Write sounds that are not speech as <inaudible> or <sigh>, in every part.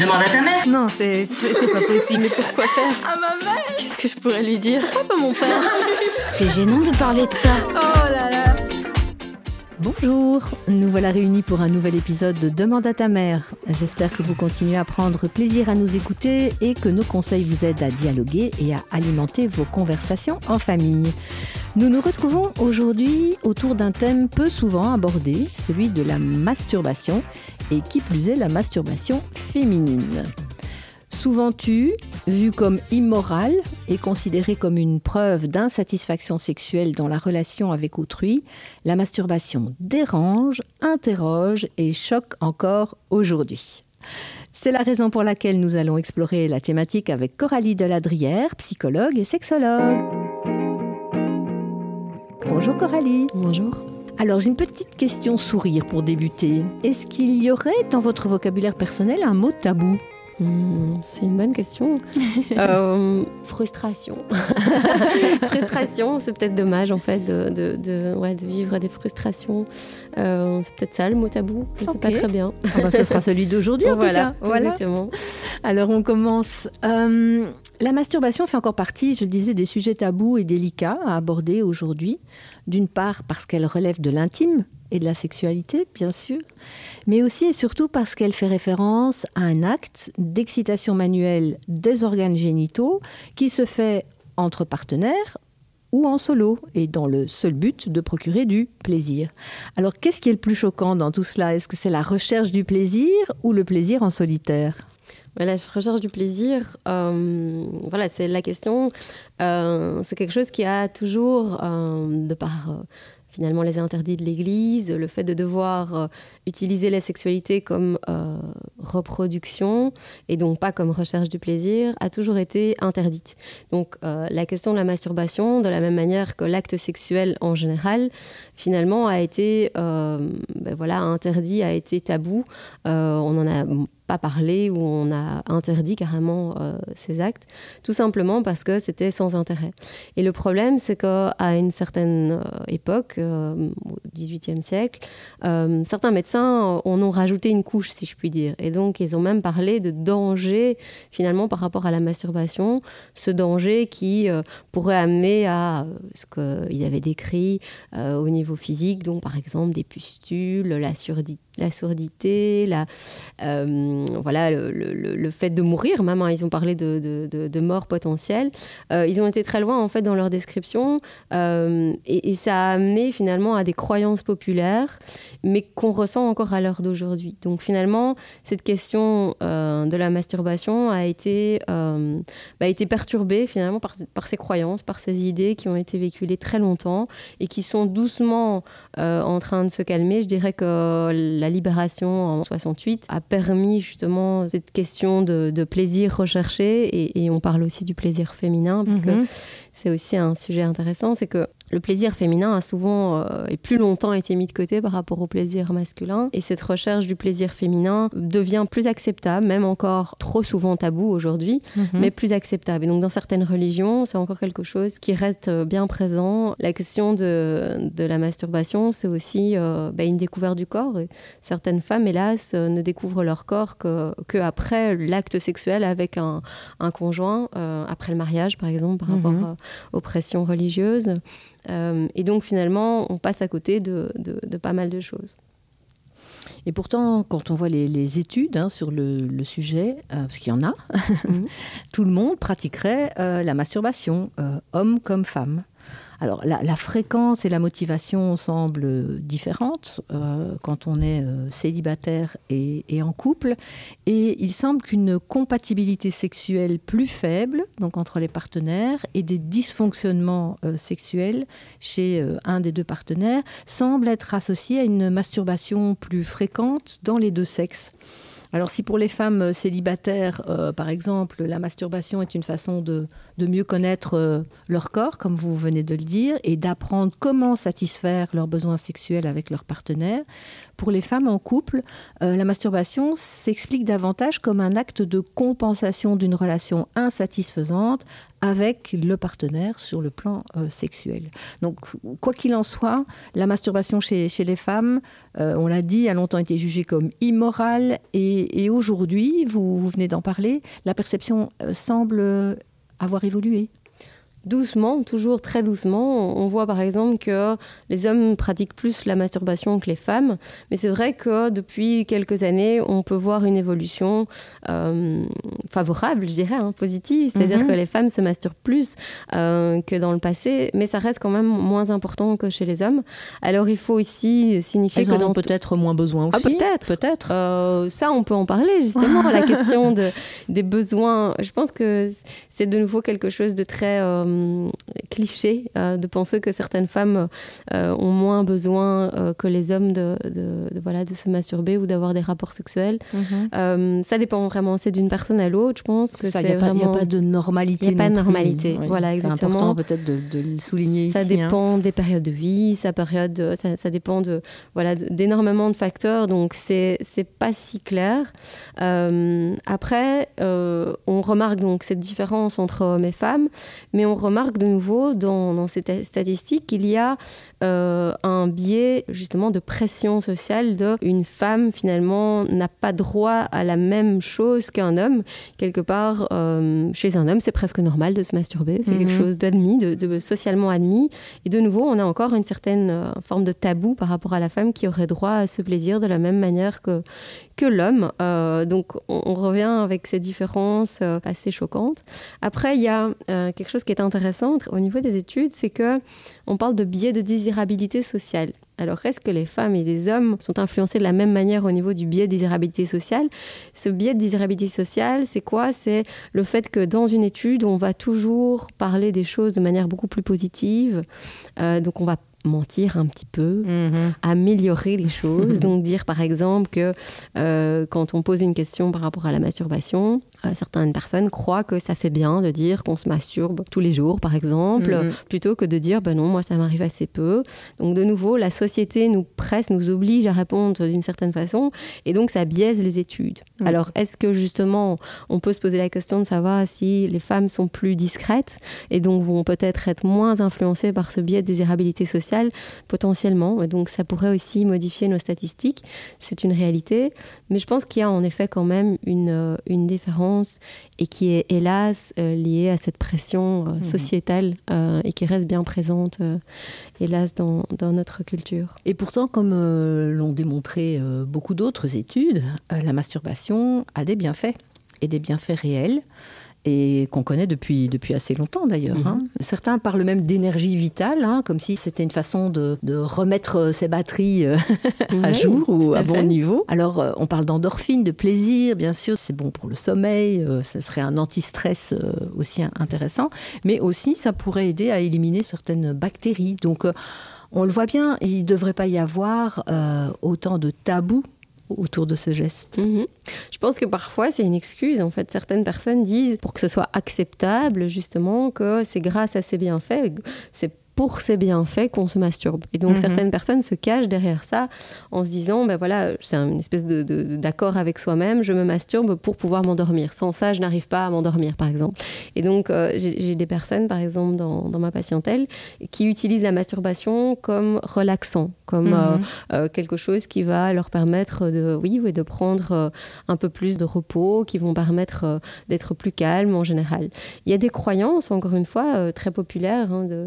Demande à ta mère. Non, c'est c'est pas possible. Mais pourquoi faire À ma mère Qu'est-ce que je pourrais lui dire Pourquoi pas mon père <laughs> C'est gênant de parler de ça. Oh là là Bonjour, nous voilà réunis pour un nouvel épisode de Demande à ta mère. J'espère que vous continuez à prendre plaisir à nous écouter et que nos conseils vous aident à dialoguer et à alimenter vos conversations en famille. Nous nous retrouvons aujourd'hui autour d'un thème peu souvent abordé, celui de la masturbation et qui plus est la masturbation féminine. Souvent vue comme immorale et considérée comme une preuve d'insatisfaction sexuelle dans la relation avec autrui, la masturbation dérange, interroge et choque encore aujourd'hui. C'est la raison pour laquelle nous allons explorer la thématique avec Coralie Deladrière, psychologue et sexologue. Bonjour Coralie. Bonjour. Alors j'ai une petite question sourire pour débuter. Est-ce qu'il y aurait dans votre vocabulaire personnel un mot tabou? Hmm, c'est une bonne question. <laughs> euh, frustration. <laughs> frustration, c'est peut-être dommage en fait de, de, de, ouais, de vivre des frustrations. Euh, c'est peut-être ça le mot tabou. Je ne sais pas très bien. Ah bah, ce sera celui d'aujourd'hui en voilà, tout cas. Voilà. Exactement. Alors on commence. Euh, la masturbation fait encore partie, je le disais, des sujets tabous et délicats à aborder aujourd'hui. D'une part parce qu'elle relève de l'intime et de la sexualité, bien sûr, mais aussi et surtout parce qu'elle fait référence à un acte d'excitation manuelle des organes génitaux qui se fait entre partenaires ou en solo, et dans le seul but de procurer du plaisir. Alors qu'est-ce qui est le plus choquant dans tout cela? Est-ce que c'est la recherche du plaisir ou le plaisir en solitaire? La recherche du plaisir, euh, voilà, c'est la question. Euh, c'est quelque chose qui a toujours, euh, de par finalement les interdits de l'Église, le fait de devoir utiliser la sexualité comme reproduction et donc pas comme recherche du plaisir, a toujours été interdite. Donc la question de la masturbation, de la même manière que l'acte sexuel en général, finalement a été ben voilà, interdit, a été tabou. on en a pas parlé ou on a interdit carrément euh, ces actes, tout simplement parce que c'était sans intérêt. Et le problème, c'est qu'à une certaine euh, époque, euh, au XVIIIe siècle, euh, certains médecins en ont rajouté une couche, si je puis dire. Et donc, ils ont même parlé de danger, finalement, par rapport à la masturbation, ce danger qui pourrait amener à ce qu'ils avaient décrit au niveau physique, donc par exemple des pustules, la surdité la surdité, la, euh, voilà, le, fait de mourir, même, hein, ils ont parlé de, de, mort potentielle. Euh, ils ont été très loin, en fait, dans leur description, euh, et, ça a amené, finalement, à des croyances populaires, mais qu'on ressent encore à l'heure d'aujourd'hui. Donc, finalement, cette question de la masturbation a été, bah, a été perturbée, finalement, par, par ces croyances, par ces idées qui ont été véhiculées très longtemps, et qui sont doucement en train de se calmer. Je dirais que la libération en 68 a permis justement cette question de, de plaisir recherché et, et, on parle aussi du plaisir féminin parce mm -hmm. que c'est aussi un sujet intéressant, c'est que le plaisir féminin a souvent euh, et plus longtemps été mis de côté par rapport au plaisir masculin et cette recherche du plaisir féminin devient plus acceptable, même encore trop souvent tabou aujourd'hui, mm -hmm. mais plus acceptable. Et donc dans certaines religions, c'est encore quelque chose qui reste bien présent. La question de, de la masturbation, c'est aussi euh, bah, une découverte du corps. Et certaines femmes, hélas, euh, ne découvrent leur corps que, que après l'acte sexuel avec un, un conjoint, euh, après le mariage par exemple, par mm -hmm. rapport euh, aux pressions religieuses. Euh, et donc finalement, on passe à côté de, de, de pas mal de choses. Et pourtant, quand on voit les, les études hein, sur le, le sujet, euh, parce qu'il y en a, -hmm. <laughs> tout le monde pratiquerait euh, la masturbation, euh, homme comme femme. Alors la, fréquence et la motivation semblent différentes euh, quand on est euh, célibataire et, en couple et il semble qu'une compatibilité sexuelle plus faible donc entre les partenaires et des dysfonctionnements euh, sexuels chez un des deux partenaires semble être associé à une masturbation plus fréquente dans les deux sexes. Alors si pour les femmes célibataires, par exemple, la masturbation est une façon de, de mieux connaître euh, leur corps, comme vous venez de le dire, et d'apprendre comment satisfaire leurs besoins sexuels avec leur partenaire, pour les femmes en couple, euh, la masturbation s'explique davantage comme un acte de compensation d'une relation insatisfaisante avec le partenaire sur le plan euh, sexuel. Donc, quoi qu'il en soit, la masturbation chez, les femmes, on l'a dit, a longtemps été jugée comme immorale et, aujourd'hui, vous, venez d'en parler, la perception semble avoir évolué doucement, toujours très doucement. On voit par exemple que les hommes pratiquent plus la masturbation que les femmes, mais c'est vrai que depuis quelques années, on peut voir une évolution euh, favorable, je dirais, hein, positive, c'est-à-dire mm -hmm. que les femmes se masturbent plus euh, que dans le passé, mais ça reste quand même moins important que chez les hommes. Alors il faut aussi signifier Elles que dans peut-être moins besoin aussi. Ah, peut-être, peut-être. Euh, ça, on peut en parler justement. la <laughs> question de, des besoins, je pense que c'est de nouveau quelque chose de très cliché euh, de penser que certaines femmes euh, ont moins besoin euh, que les hommes de, de, de, voilà, de se masturber ou d'avoir des rapports sexuels. -hmm. ça dépend vraiment, c'est d'une personne à l'autre, je pense que Il n'y a, vraiment... a, pas de normalité. Il n'y a pas de normalité, oui, voilà, exactement. C'est important peut-être de, de, le souligner ça ici. Ça dépend hein. des périodes de vie, ça, période, ça, ça dépend de, voilà, d'énormément de, facteurs, donc c'est pas si clair. Euh, après, euh, on remarque donc cette différence entre hommes et femmes, mais on remarque de nouveau dans, dans ces statistiques qu'il y a euh, un biais justement de pression sociale de une femme finalement n'a pas droit à la même chose qu'un homme. Quelque part euh, chez un homme c'est presque normal de se masturber. C'est mm -hmm. quelque chose d'admis de, de socialement admis. Et de nouveau on a encore une certaine euh, forme de tabou par rapport à la femme qui aurait droit à ce plaisir de la même manière que que l'homme. Euh, donc on, revient avec ces différences euh, assez choquantes. Après il y a euh, quelque chose qui est intéressant au niveau des études c'est que on parle de biais de désirabilité sociale. Alors est-ce que les femmes et les hommes sont influencés de la même manière au niveau du biais de désirabilité sociale? Ce biais de désirabilité sociale c'est quoi? C'est le fait que dans une étude on va toujours parler des choses de manière beaucoup plus positive. Donc on va mentir un petit peu, -hmm. améliorer les choses. <laughs> Donc dire par exemple que euh, quand on pose une question par rapport à la masturbation, euh, certaines personnes croient que ça fait bien de dire qu'on se masturbe tous les jours par exemple, mm -hmm. plutôt que de dire ben non moi ça m'arrive assez peu. Donc de nouveau la société nous presse, nous oblige à répondre d'une certaine façon et donc ça biaise les études. Mm. Alors est-ce que justement on peut se poser la question de savoir si les femmes sont plus discrètes et donc vont peut-être être moins influencées par ce biais de désirabilité sociale potentiellement? Et donc ça pourrait aussi modifier nos statistiques c'est une réalité mais je pense qu'il y a en effet quand même une, euh, une différence et qui est hélas euh, liée à cette pression euh, sociétale euh, et qui reste bien présente hélas dans, dans notre culture. Et pourtant comme l'ont démontré beaucoup d'autres études la masturbation a des bienfaits et des bienfaits réels et qu'on connaît depuis, depuis assez longtemps d'ailleurs. Mm -hmm. Certains parlent même d'énergie vitale, hein, comme si c'était une façon de, de remettre ses batteries euh, <laughs> oui, à jour ou à, à bon niveau. Alors euh, on parle d'endorphine, de plaisir, bien sûr, c'est bon pour le sommeil, euh, ce serait un antistress euh, aussi intéressant, mais aussi ça pourrait aider à éliminer certaines bactéries. Donc euh, on le voit bien, il ne devrait pas y avoir euh, autant de tabous autour de ce geste. -hmm. Je pense que parfois c'est une excuse en fait certaines personnes disent pour que ce soit acceptable justement que c'est grâce à ces bienfaits pour ces bienfaits qu'on se masturbe et donc mm -hmm. certaines personnes se cachent derrière ça en se disant ben voilà c'est une espèce de d'accord avec soi-même je me masturbe pour pouvoir m'endormir sans ça je n'arrive pas à m'endormir par exemple et donc euh, j'ai des personnes par exemple dans, dans ma patientèle qui utilisent la masturbation comme relaxant comme mm -hmm. euh, euh, quelque chose qui va leur permettre de oui oui de prendre un peu plus de repos qui vont permettre d'être plus calme en général il y a des croyances encore une fois très populaires hein, de,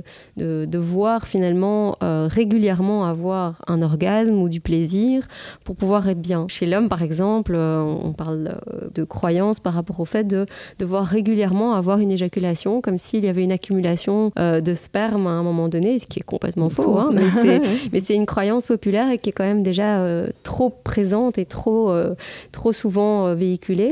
de de voir finalement euh, régulièrement avoir un orgasme ou du plaisir pour pouvoir être bien. Chez l'homme par exemple euh, on parle euh, de croyance par rapport au fait de devoir régulièrement avoir une éjaculation comme s'il y avait une accumulation euh, de sperme à un moment donné ce qui est complètement faux hein, <laughs> mais c'est une croyance populaire et qui est quand même déjà euh, trop présente et trop euh, trop souvent véhiculée.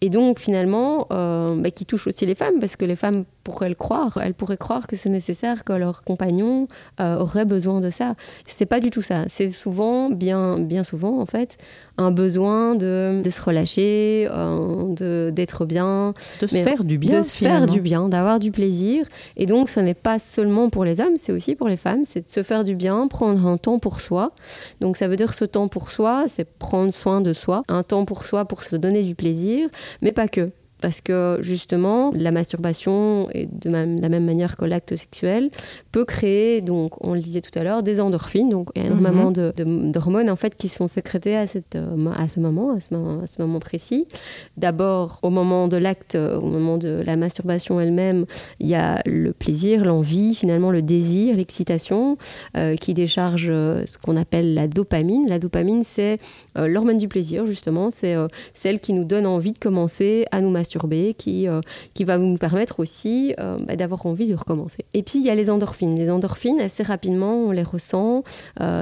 Et donc finalement bah, qui touche aussi les femmes parce que les femmes pourraient le croire elles pourraient croire que c'est nécessaire que leur compagnon euh, aurait besoin de ça. C'est pas du tout ça. C'est souvent bien bien souvent en fait un besoin de, de se relâcher euh, d'être bien. De se faire du bien de se faire du bien d'avoir du plaisir. Et donc ce n'est pas seulement pour les hommes c'est aussi pour les femmes. C'est de se faire du bien prendre un temps pour soi. Donc ça veut dire ce temps pour soi c'est prendre soin de soi un temps pour soi pour se donner du plaisir mais pas que parce que justement, la masturbation, et de la même manière que l'acte sexuel, peut créer, donc on le disait tout à l'heure, des endorphines, donc énormément mhm. d'hormones en fait qui sont sécrétées à, cette, euh, à ce moment, à ce moment, à ce moment précis. D'abord, au moment de l'acte, au moment de la masturbation elle-même, il y a le plaisir, l'envie, finalement le désir, l'excitation, euh, qui décharge euh, ce qu'on appelle la dopamine. La dopamine, c'est l'hormone du plaisir, justement, c'est celle qui nous donne envie de commencer à nous masturber, qui, qui va nous permettre aussi bah, d'avoir envie de recommencer. Et puis, il y a les endorphines. Les endorphines, assez rapidement, on les ressent,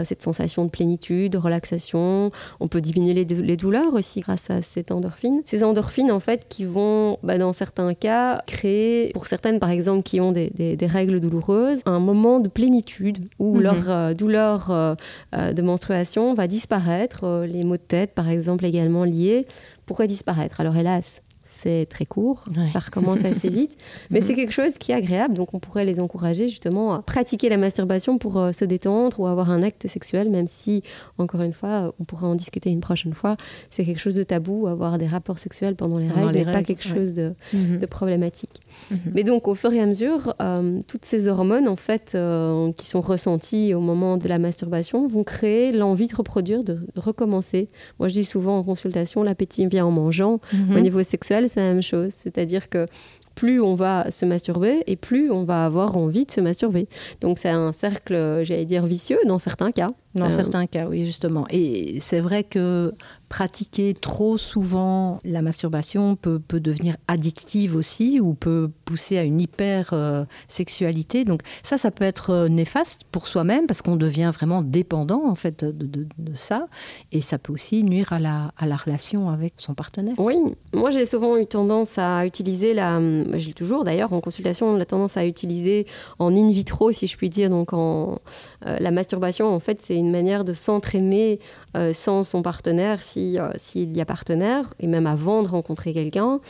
cette sensation de plénitude, de relaxation. On peut diminuer les, douleurs aussi grâce à ces endorphines. Ces endorphines, en fait, qui vont, bah, dans certains cas, créer, pour certaines, par exemple, qui ont des, règles douloureuses, un moment de plénitude où mhm. leur euh, douleur euh, euh, de menstruation va disparaître. les maux de tête, par exemple, également liés, pourraient disparaître. Alors, hélas, c'est très court, ça recommence assez <laughs> vite, mais c'est quelque chose qui est agréable, donc on pourrait les encourager justement à pratiquer la masturbation pour euh, se détendre ou avoir un acte sexuel, même si, encore une fois, on pourra en discuter une prochaine fois, c'est quelque chose de tabou, avoir des rapports sexuels pendant les règles n'est pas quelque chose de, mhm. problématique. Mhm. Mais donc au fur et à mesure, euh, toutes ces hormones en fait euh, qui sont ressenties au moment de la masturbation vont créer l'envie de reproduire, de recommencer. Moi je dis souvent en consultation, l'appétit vient en mangeant. Mhm. Au niveau sexuel, c'est la même chose. C'est-à-dire que plus on va se masturber et plus on va avoir envie de se masturber. Donc c'est un cercle, j'allais dire, vicieux dans certains cas. Dans euh, certains cas, oui, justement. Et c'est vrai que pratiquer trop souvent la masturbation peut, peut devenir addictive aussi ou peut pousser à une hyper euh, sexualité. Donc ça, ça peut être euh, néfaste pour soi-même parce qu'on devient vraiment dépendant en fait de, de, ça. Et ça peut aussi nuire à la, à la relation avec son partenaire. Oui, moi j'ai souvent eu tendance à utiliser la, j'ai toujours d'ailleurs en consultation, la tendance à utiliser en in vitro, si je puis dire, donc en la masturbation. En fait, c'est une manière de s'entraîner euh, sans son partenaire, euh, s'il y a partenaire, et même avant de rencontrer quelqu'un,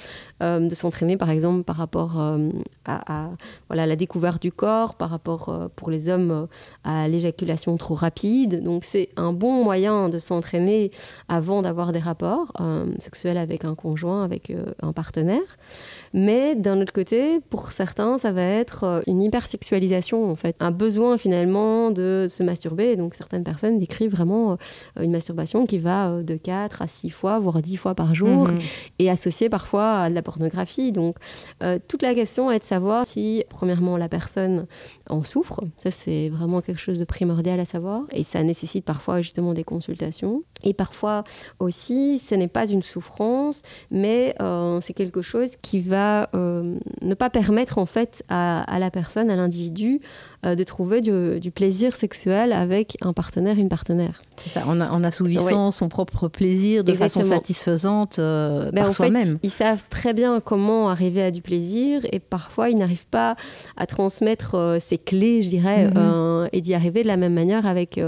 euh, de s'entraîner par exemple par rapport à, voilà, la découverte du corps, par rapport pour les hommes à l'éjaculation trop rapide. Donc c'est un bon moyen de s'entraîner avant d'avoir des rapports sexuels avec un conjoint, avec un partenaire. Mais d'un autre côté, pour certains, ça va être une hypersexualisation en fait, un besoin finalement de se masturber. Donc certaines personnes décrivent vraiment une masturbation qui va euh, de 4 à 6 fois, voire 10 fois par jour, mhm. et associée parfois à de la pornographie. Donc, euh, toute la question est de savoir si, premièrement, la personne en souffre. Ça, c'est vraiment quelque chose de primordial à savoir. Et ça nécessite parfois justement des consultations. Et parfois aussi, ce n'est pas une souffrance, mais euh, c'est quelque chose qui va ne pas permettre en fait à, la personne, à l'individu, de trouver du, plaisir sexuel avec un partenaire, une partenaire. C'est ça, a, en assouvissant son propre plaisir de façon satisfaisante euh, ben, par soi-même. Ils savent très bien comment arriver à du plaisir et parfois ils n'arrivent pas à transmettre euh, ces clés, je dirais, mhm. euh, et d'y arriver de la même manière avec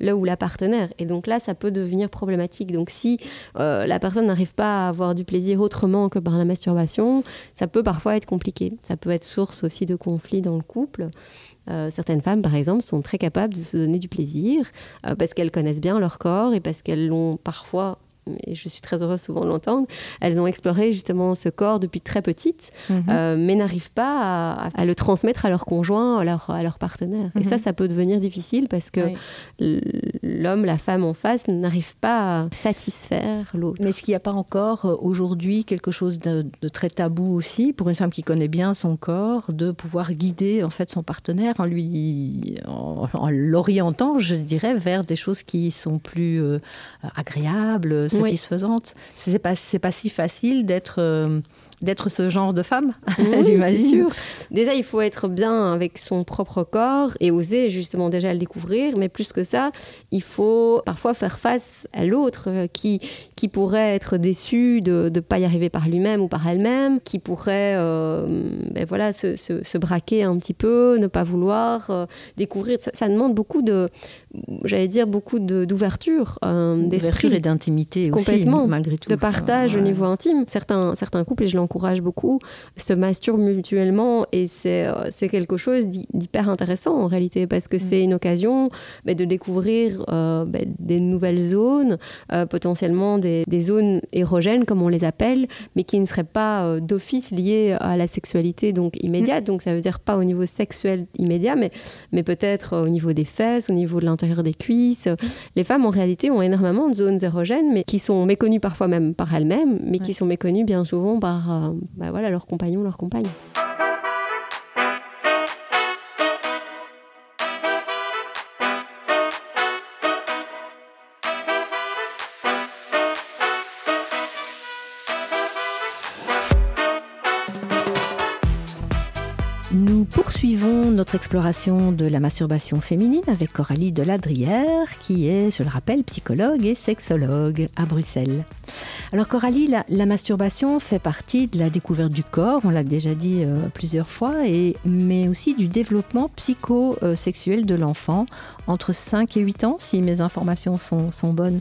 le ou la partenaire. Et donc là, ça peut devenir problématique. Donc si la personne n'arrive pas à avoir du plaisir autrement que par la masturbation, ça peut parfois être compliqué. Ça peut être source aussi de conflits dans le couple. Euh, certaines femmes, par exemple, sont très capables de se donner du plaisir euh, parce qu'elles connaissent bien leur corps et parce qu'elles l'ont parfois et je suis très heureuse souvent de l'entendre, elles ont exploré justement ce corps depuis très petite, mhm. euh, mais n'arrivent pas à, le transmettre à leur conjoint, à leur, à leur partenaire. Et ça, mhm. ça peut devenir difficile parce que l'homme, la femme en face n'arrive pas à satisfaire l'autre. Mais est-ce qu'il n'y a pas encore euh, aujourd'hui quelque chose de, très tabou aussi pour une femme qui connaît bien son corps, de pouvoir guider en fait son partenaire en lui, en, l'orientant, je dirais, vers des choses qui sont plus euh, agréables, satisfaisante. C'est pas, c'est pas si facile d'être euh, d'être ce genre de femme, <laughs> oui, j'imagine. Déjà, il faut être bien avec son propre corps et oser justement déjà le découvrir. Mais plus que ça, il faut parfois faire face à l'autre euh, qui, qui pourrait être déçu de ne pas y arriver par lui-même ou par elle-même, qui pourrait euh, ben voilà, se, se, braquer un petit peu, ne pas vouloir euh, découvrir. Ça, demande beaucoup de, j'allais dire, beaucoup d'ouverture d'esprit. et d'intimité aussi, malgré tout. De partage au niveau intime. Certains, certains couples, et je l'en encouragent beaucoup, se masturbent mutuellement et c'est c'est quelque chose d'hyper intéressant en réalité parce que mm. c'est une occasion bah, de découvrir bah, des nouvelles zones, potentiellement des, des, zones érogènes comme on les appelle, mais qui ne seraient pas d'office liées à la sexualité donc immédiate. Mm. Donc ça veut dire pas au niveau sexuel immédiat, mais, mais peut-être au niveau des fesses, au niveau de l'intérieur des cuisses. Les femmes en réalité ont énormément de zones érogènes, mais qui sont méconnues parfois même par elles-mêmes, mais qui sont méconnues bien souvent par bah voilà, leurs compagnons, leurs compagnes. poursuivons notre exploration de la masturbation féminine avec Coralie Deladrière, qui est, je le rappelle, psychologue et sexologue à Bruxelles. Alors Coralie, la, masturbation fait partie de la découverte du corps, on l'a déjà dit euh, plusieurs fois, et, mais aussi du développement psychosexuel de l'enfant entre 5 et 8 ans, si mes informations sont, bonnes.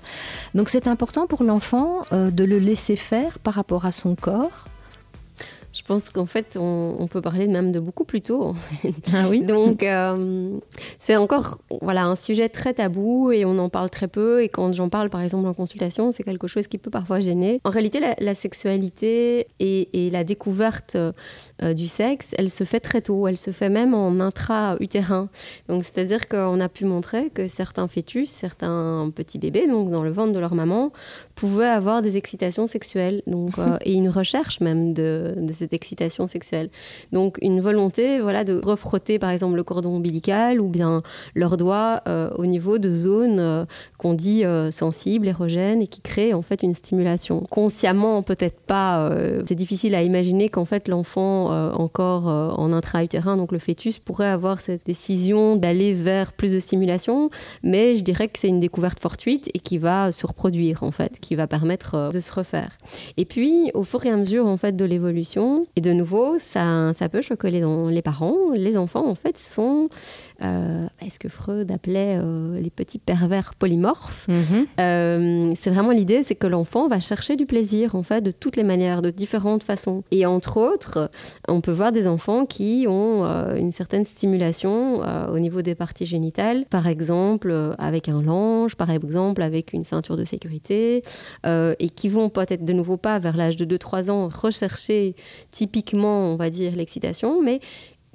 Donc c'est important pour l'enfant euh, de le laisser faire par rapport à son corps je pense qu'en fait, on, peut parler même de beaucoup plus tôt. Ah oui. Donc, euh, c'est encore voilà, un sujet très tabou et on en parle très peu. Et quand j'en parle, par exemple, en consultation, c'est quelque chose qui peut parfois gêner. En réalité, la, sexualité et, la découverte euh, du sexe, elle se fait très tôt. Elle se fait même en intra-utérin. Donc, c'est-à-dire qu'on a pu montrer que certains fœtus, certains petits bébés, donc dans le ventre de leur maman, pouvaient avoir des excitations sexuelles. Donc, <laughs> euh, et une recherche même de, de ces excitation sexuelle. Donc une volonté voilà, de refrotter par exemple le cordon ombilical ou bien leurs doigts euh, au niveau de zones euh, qu'on dit euh, sensibles, érogènes et qui créent en fait une stimulation. Consciemment peut-être pas, c'est difficile à imaginer qu'en fait l'enfant encore en intra-utérin, donc le fœtus, pourrait avoir cette décision d'aller vers plus de stimulation, mais je dirais que c'est une découverte fortuite et qui va se reproduire en fait, qui va permettre de se refaire. Et puis au fur et à mesure en fait de l'évolution, et de nouveau, ça, ça peut choquer les, parents. Les enfants, en fait, sont euh, ce que Freud appelait euh, les petits pervers polymorphes. Mhm. Euh, c'est vraiment l'idée, c'est que l'enfant va chercher du plaisir, en fait, de toutes les manières, de différentes façons. Et entre autres, on peut voir des enfants qui ont une certaine stimulation au niveau des parties génitales, par exemple avec un linge, par exemple avec une ceinture de sécurité, et qui vont peut-être de nouveau pas vers l'âge de 2-3 ans rechercher typiquement, on va dire, l'excitation, mais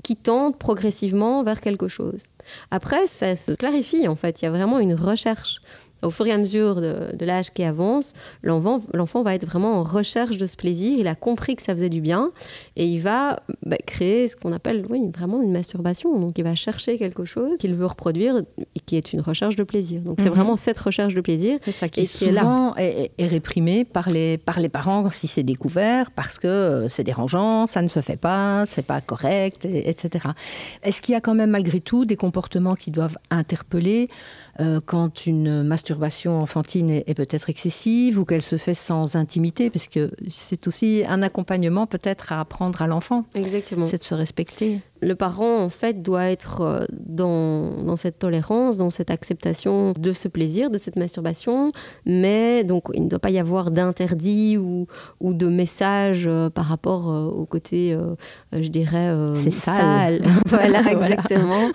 qui tendent progressivement vers quelque chose. Après, ça se clarifie en fait, il y a vraiment une recherche au fur et à mesure de, l'âge qui avance, l'enfant va être vraiment en recherche de ce plaisir. Il a compris que ça faisait du bien et il va bah, créer ce qu'on appelle oui, vraiment une masturbation. Donc il va chercher quelque chose qu'il veut reproduire et qui est une recherche de plaisir. Donc c'est mhm. vraiment cette recherche de plaisir ça, qui, souvent est, est, réprimée par les, par les parents si c'est découvert parce que euh, c'est dérangeant, ça ne se fait pas, c'est pas correct, etc. Est-ce qu'il y a quand même malgré tout des comportements qui doivent interpeller euh, quand une masturbation enfantine est, peut-être excessive ou qu'elle se fait sans intimité, parce que c'est aussi un accompagnement peut-être à apprendre à l'enfant. Exactement. C'est de se respecter le parent, en fait, doit être euh, dans, cette tolérance, dans cette acceptation de ce plaisir, de cette masturbation, mais donc il ne doit pas y avoir d'interdit ou, ou de message euh, par rapport euh, au côté, je dirais, c'est sale. <laughs> voilà, exactement.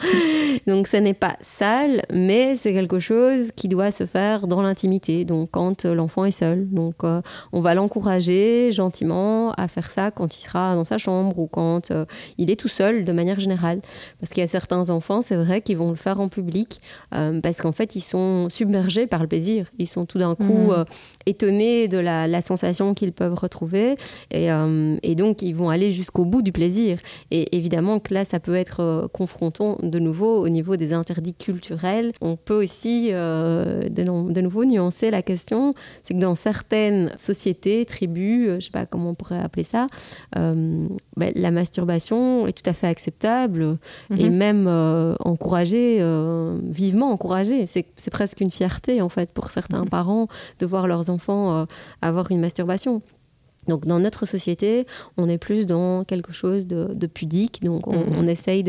donc ce n'est pas sale, mais c'est quelque chose qui doit se faire dans l'intimité, donc quand l'enfant est seul. Donc on va l'encourager gentiment à faire ça quand il sera dans sa chambre ou quand il est tout seul, de manière générale. Parce qu'il y a certains enfants, c'est vrai, qui vont le faire en public euh, parce qu'en fait, ils sont submergés par le plaisir. Ils sont tout d'un coup mhm. euh, étonnés de la, sensation qu'ils peuvent retrouver et, euh, et, donc ils vont aller jusqu'au bout du plaisir. Et évidemment que là, ça peut être confrontant de nouveau au niveau des interdits culturels. On peut aussi de, de, nouveau nuancer la question, c'est que dans certaines sociétés, tribus, je sais pas comment on pourrait appeler ça, ben, la masturbation est tout à fait acceptable et mhm. même euh, encouragé, euh, vivement encouragé. C'est presque une fierté en fait pour certains mhm. parents de voir leurs enfants euh, avoir une masturbation. Donc dans notre société, on est plus dans quelque chose de, pudique, donc on, mhm. essaye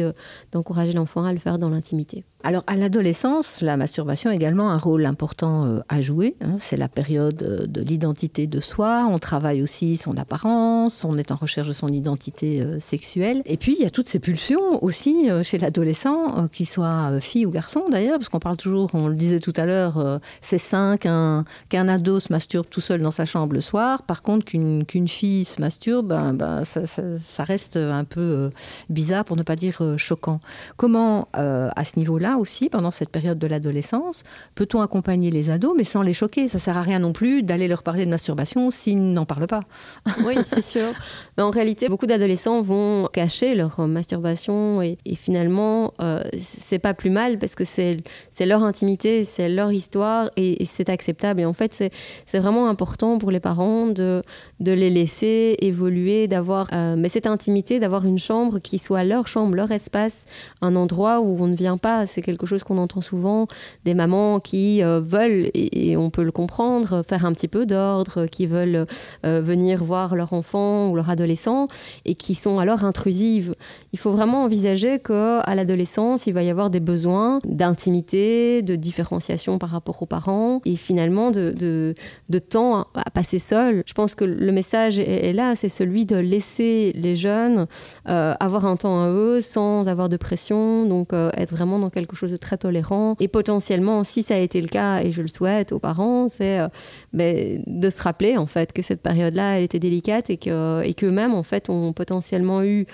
d'encourager l'enfant à le faire dans l'intimité. Alors à l'adolescence, la masturbation a également un rôle important euh, à jouer. Hein. C'est la période euh, de l'identité de soi. On travaille aussi son apparence, on est en recherche de son identité euh, sexuelle. Et puis il y a toutes ces pulsions aussi chez l'adolescent, qu'il soit fille ou garçon d'ailleurs, parce qu'on parle toujours, on le disait tout à l'heure, c'est sain qu'un ado se masturbe tout seul dans sa chambre le soir. Par contre, qu'une fille se masturbe, ben, ben, ça, reste un peu bizarre pour ne pas dire choquant. Comment à ce niveau-là aussi, pendant cette période de l'adolescence, peut-on accompagner les ados, mais sans les choquer? Ça sert à rien non plus d'aller leur parler de masturbation s'ils n'en parlent pas. <laughs> Oui, c'est sûr. Mais en réalité, beaucoup d'adolescents vont cacher leur masturbation et, finalement, euh, c'est pas plus mal parce que c'est leur intimité, c'est leur histoire et, c'est acceptable. Et en fait, c'est vraiment important pour les parents de, de les laisser évoluer, d'avoir euh, cette intimité, d'avoir une chambre qui soit leur chambre, leur espace, un endroit où on ne vient pas c'est quelque chose qu'on entend souvent, des mamans qui euh, veulent, et, on peut le comprendre, faire un petit peu d'ordre, qui veulent euh, venir voir leur enfant ou leur adolescent, et qui sont alors intrusives. Il faut vraiment envisager qu'à l'adolescence, il va y avoir des besoins d'intimité, de différenciation par rapport aux parents, et finalement de, de, temps à passer seul. Je pense que le message est, là, c'est celui de laisser les jeunes euh, avoir un temps à eux sans avoir de pression, donc être vraiment dans quelque quelque chose de très tolérant. Et potentiellement, si ça a été le cas, et je le souhaite aux parents, c'est euh, ben, de se rappeler en fait que cette période-là, elle était délicate et que et qu'eux-mêmes en fait ont potentiellement eu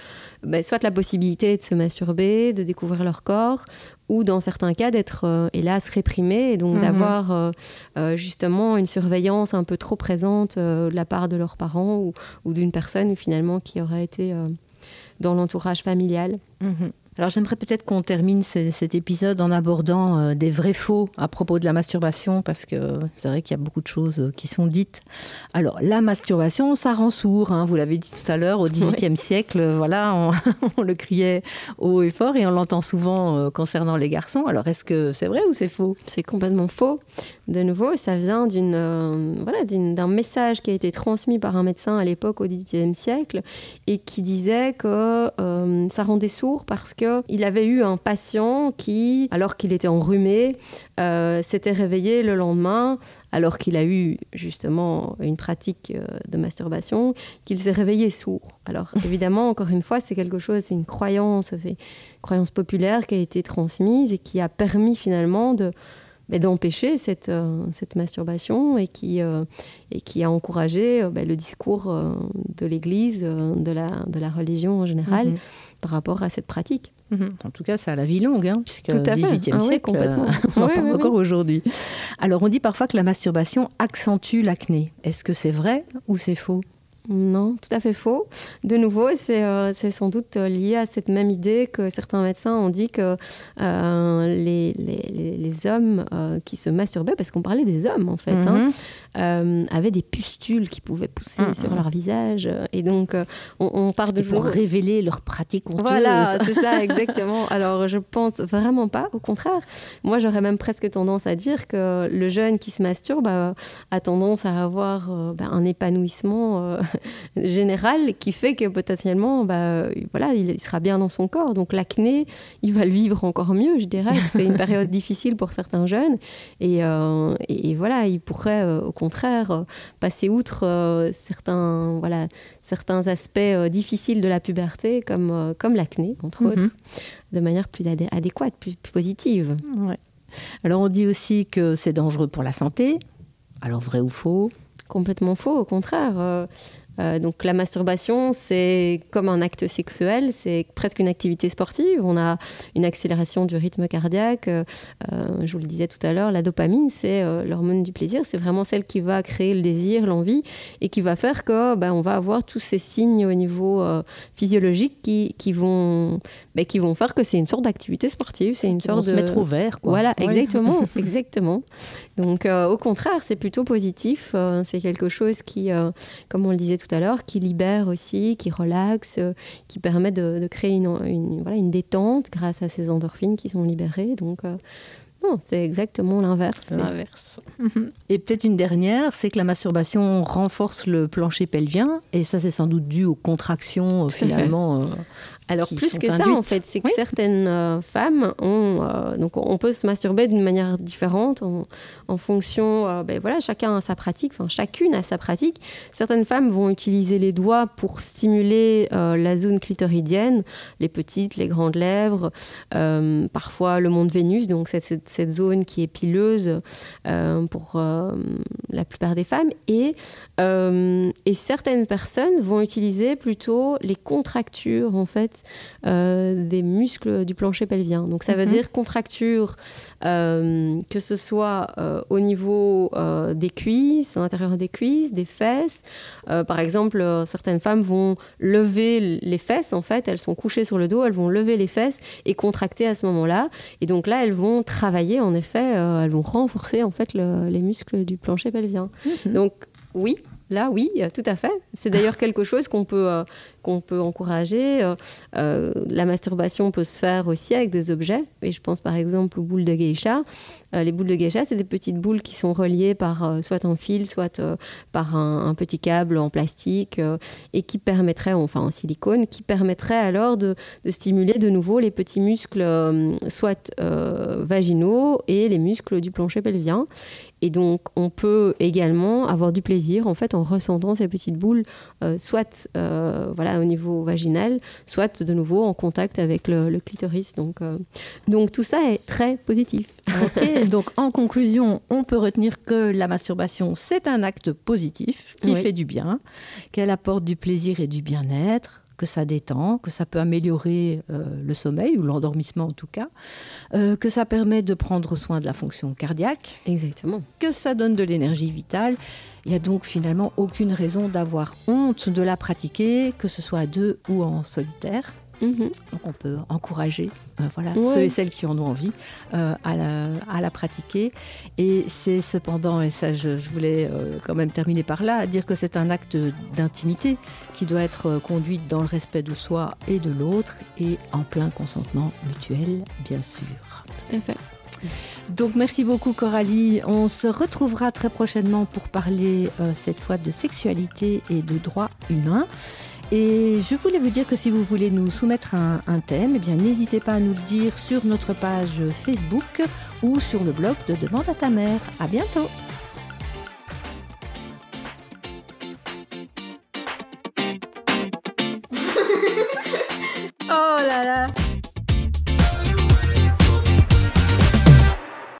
ben, soit la possibilité de se masturber, de découvrir leur corps, ou dans certains cas d'être euh, hélas réprimés et donc mhm. d'avoir euh, justement une surveillance un peu trop présente de la part de leurs parents ou, ou d'une personne finalement qui aurait été dans l'entourage familial. Mhm. Alors j'aimerais peut-être qu'on termine cet épisode en abordant euh, des vrais faux à propos de la masturbation, parce que c'est vrai qu'il y a beaucoup de choses euh, qui sont dites. Alors la masturbation, ça rend sourd, hein, vous l'avez dit tout à l'heure, au <laughs> XVIIIe siècle, euh, voilà, <laughs> on, le criait haut et fort, et on l'entend souvent concernant les garçons. Alors est-ce que c'est vrai ou c'est faux? C'est complètement faux. De nouveau, ça vient d'une, voilà, d'un message qui a été transmis par un médecin à l'époque au XVIIIe siècle, et qui disait que ça rendait sourd parce que il avait eu un patient qui, alors qu'il était enrhumé, euh, s'était réveillé le lendemain, alors qu'il a eu justement une pratique euh, de masturbation, qu'il s'est réveillé sourd. Alors <laughs> évidemment, encore une fois, c'est quelque chose, c'est une croyance, c'est une croyance populaire qui a été transmise et qui a permis finalement de d'empêcher cette, euh, cette masturbation et qui, et qui a encouragé ben, le discours de l'Église, de, la, de la religion en général, mhm. par rapport à cette pratique. Mhm. En tout cas, ça a la vie longue, hein, puisque Tout à 18e ah siècle, complètement. <laughs> on en parle encore aujourd'hui. Alors, on dit parfois que la masturbation accentue l'acné. Est-ce que c'est vrai ou c'est faux? Non, tout à fait faux. De nouveau, c'est euh, sans doute lié à cette même idée que certains médecins ont dit que euh, les, hommes euh, qui se masturbaient, parce qu'on parlait des hommes en fait, hein, mhm. avaient des pustules qui pouvaient pousser mhm. sur leur visage. Et donc, on, on, part de... Pour révéler leur pratique honteuse. Voilà, <laughs> c'est ça, exactement. Alors, je pense vraiment pas, au contraire. Moi, j'aurais même presque tendance à dire que le jeune qui se masturbe a, tendance à avoir ben, un épanouissement <laughs> général qui fait que potentiellement, bah, voilà, il sera bien dans son corps. Donc l'acné, il va le vivre encore mieux, je dirais. C'est une <laughs> période difficile pour certains jeunes. Et, euh, et voilà, il pourrait euh, au contraire euh, passer outre certains, voilà, certains aspects difficiles de la puberté, comme, comme l'acné, entre mhm. autres, de manière plus adéquate, plus, positive. Alors on dit aussi que c'est dangereux pour la santé. Alors vrai ou faux? Complètement faux, au contraire. Euh, donc la masturbation, c'est comme un acte sexuel, c'est presque une activité sportive. On a une accélération du rythme cardiaque. Euh, je vous le disais tout à l'heure, la dopamine, c'est euh, l'hormone du plaisir. C'est vraiment celle qui va créer le désir, l'envie, et qui va faire que ben, on va avoir tous ces signes au niveau physiologique qui, qui vont ben, qui vont faire que c'est une sorte d'activité sportive. C'est une sorte de se mettre au vert. Quoi. Voilà, exactement, <laughs> exactement. Donc au contraire, c'est plutôt positif. c'est quelque chose qui, comme on le disait tout tout à l'heure, qui libère aussi, qui relaxe, euh, qui permet de, créer une, voilà, une détente grâce à ces endorphines qui sont libérées. Donc, euh, Non, c'est exactement l'inverse. L'inverse. <laughs> Et peut-être une dernière, c'est que la masturbation renforce le plancher pelvien, et ça c'est sans doute dû aux contractions finalement. Euh, alors plus que ça, en fait, c'est que certaines euh, femmes ont, euh, donc on peut se masturber d'une manière différente en, fonction, euh, ben voilà, chacun a sa pratique, enfin chacune a sa pratique. Certaines femmes vont utiliser les doigts pour stimuler la zone clitoridienne, les petites, les grandes lèvres, parfois le mont de Vénus, donc cette, cette, zone qui est pileuse pour la plupart des femmes, et et certaines personnes vont utiliser plutôt les contractures en fait euh, des muscles du plancher pelvien. Donc ça veut mhm. dire contracture, euh, que ce soit euh, au niveau des cuisses, à l'intérieur des cuisses, des fesses. par exemple, certaines femmes vont lever les fesses, en fait, elles sont couchées sur le dos, elles vont lever les fesses et contracter à ce moment-là. Et donc là, elles vont travailler, en effet, elles vont renforcer en fait les muscles du plancher pelvien. Mhm. Donc oui, Là, oui, tout à fait. C'est d'ailleurs quelque chose qu'on peut, euh, peut encourager. Euh, euh, la masturbation peut se faire aussi avec des objets. Et je pense par exemple aux boules de geisha. les boules de geisha, c'est des petites boules qui sont reliées par soit un fil, soit par un, petit câble en plastique et qui permettraient, enfin en silicone, qui permettrait alors de, de, stimuler de nouveau les petits muscles, soit vaginaux et les muscles du plancher pelvien. Et donc, on peut également avoir du plaisir en fait en ressentant ces petites boules, euh, soit euh, voilà au niveau vaginal, soit de nouveau en contact avec le, clitoris. Donc, euh, donc tout ça est très positif. Ok. <laughs> donc en conclusion, on peut retenir que la masturbation c'est un acte positif qui fait du bien, qu'elle apporte du plaisir et du bien-être que ça détend, que ça peut améliorer euh, le sommeil ou l'endormissement en tout cas, euh, que ça permet de prendre soin de la fonction cardiaque. Exactement. Que ça donne de l'énergie vitale. Il n'y a donc finalement aucune raison d'avoir honte de la pratiquer, que ce soit à deux ou en solitaire. Mhm. Donc on peut encourager euh, voilà, ceux et celles qui en ont envie euh, à, la, à, la, pratiquer. Et c'est cependant, et ça je, voulais euh, quand même terminer par là, dire que c'est un acte d'intimité qui doit être conduit dans le respect de soi et de l'autre et en plein consentement mutuel, bien sûr. Tout à fait. Donc merci beaucoup Coralie. On se retrouvera très prochainement pour parler cette fois de sexualité et de droits humains. Et je voulais vous dire que si vous voulez nous soumettre un, thème, eh bien n'hésitez pas à nous le dire sur notre page Facebook ou sur le blog de Demande à ta mère. À bientôt.